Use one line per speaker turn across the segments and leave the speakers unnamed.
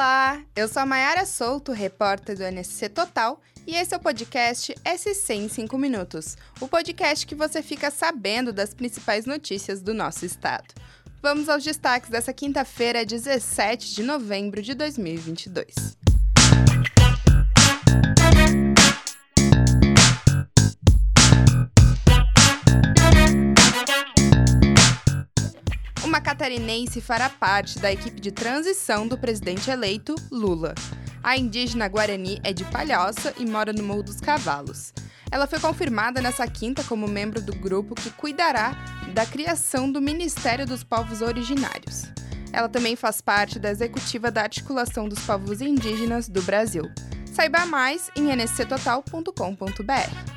Olá, eu sou a Mayara Souto, repórter do NSC Total, e esse é o podcast SC em 5 Minutos, o podcast que você fica sabendo das principais notícias do nosso estado. Vamos aos destaques dessa quinta-feira, 17 de novembro de 2022. Uma catarinense fará parte da equipe de transição do presidente eleito, Lula. A indígena Guarani é de Palhoça e mora no Morro dos Cavalos. Ela foi confirmada nessa quinta como membro do grupo que cuidará da criação do Ministério dos Povos Originários. Ela também faz parte da executiva da Articulação dos Povos Indígenas do Brasil. Saiba mais em nsctotal.com.br.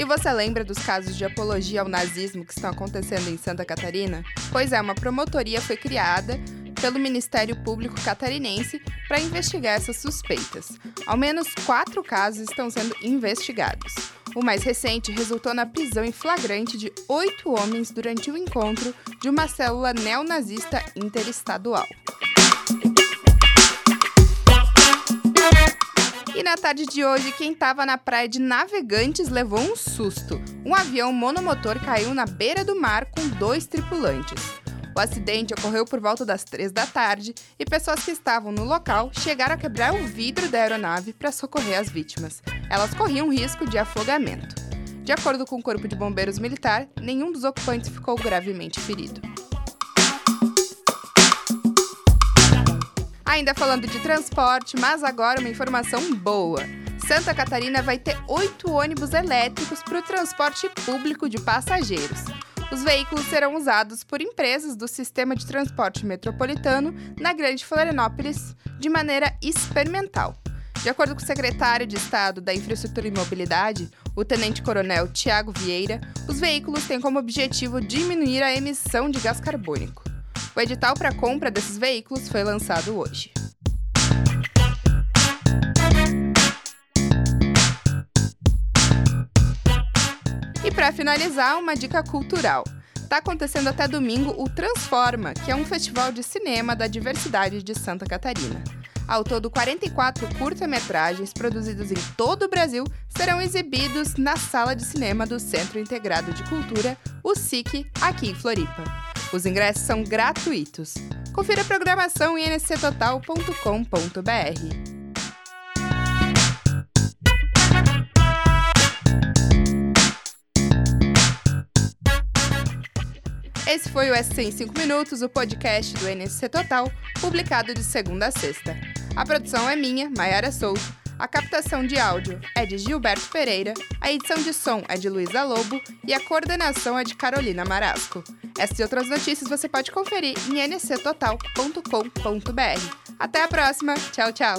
E você lembra dos casos de apologia ao nazismo que estão acontecendo em Santa Catarina? Pois é, uma promotoria foi criada pelo Ministério Público Catarinense para investigar essas suspeitas. Ao menos quatro casos estão sendo investigados. O mais recente resultou na prisão em flagrante de oito homens durante o encontro de uma célula neonazista interestadual. Na tarde de hoje, quem estava na praia de Navegantes levou um susto. Um avião monomotor caiu na beira do mar com dois tripulantes. O acidente ocorreu por volta das três da tarde e pessoas que estavam no local chegaram a quebrar o vidro da aeronave para socorrer as vítimas. Elas corriam risco de afogamento. De acordo com o Corpo de Bombeiros Militar, nenhum dos ocupantes ficou gravemente ferido. Ainda falando de transporte, mas agora uma informação boa. Santa Catarina vai ter oito ônibus elétricos para o transporte público de passageiros. Os veículos serão usados por empresas do sistema de transporte metropolitano na Grande Florianópolis de maneira experimental. De acordo com o secretário de Estado da Infraestrutura e Mobilidade, o tenente-coronel Tiago Vieira, os veículos têm como objetivo diminuir a emissão de gás carbônico. O edital para compra desses veículos foi lançado hoje. E para finalizar, uma dica cultural. Está acontecendo até domingo o Transforma, que é um festival de cinema da diversidade de Santa Catarina. Ao todo, 44 curta-metragens produzidos em todo o Brasil serão exibidos na Sala de Cinema do Centro Integrado de Cultura, o SIC, aqui em Floripa. Os ingressos são gratuitos. Confira a programação em nsctotal.com.br. Esse foi o SC em 5 Minutos, o podcast do NSC Total, publicado de segunda a sexta. A produção é minha, Maiara Souto. A captação de áudio é de Gilberto Pereira, a edição de som é de Luísa Lobo e a coordenação é de Carolina Marasco. Essas e outras notícias você pode conferir em nsctotal.com.br. Até a próxima. Tchau, tchau.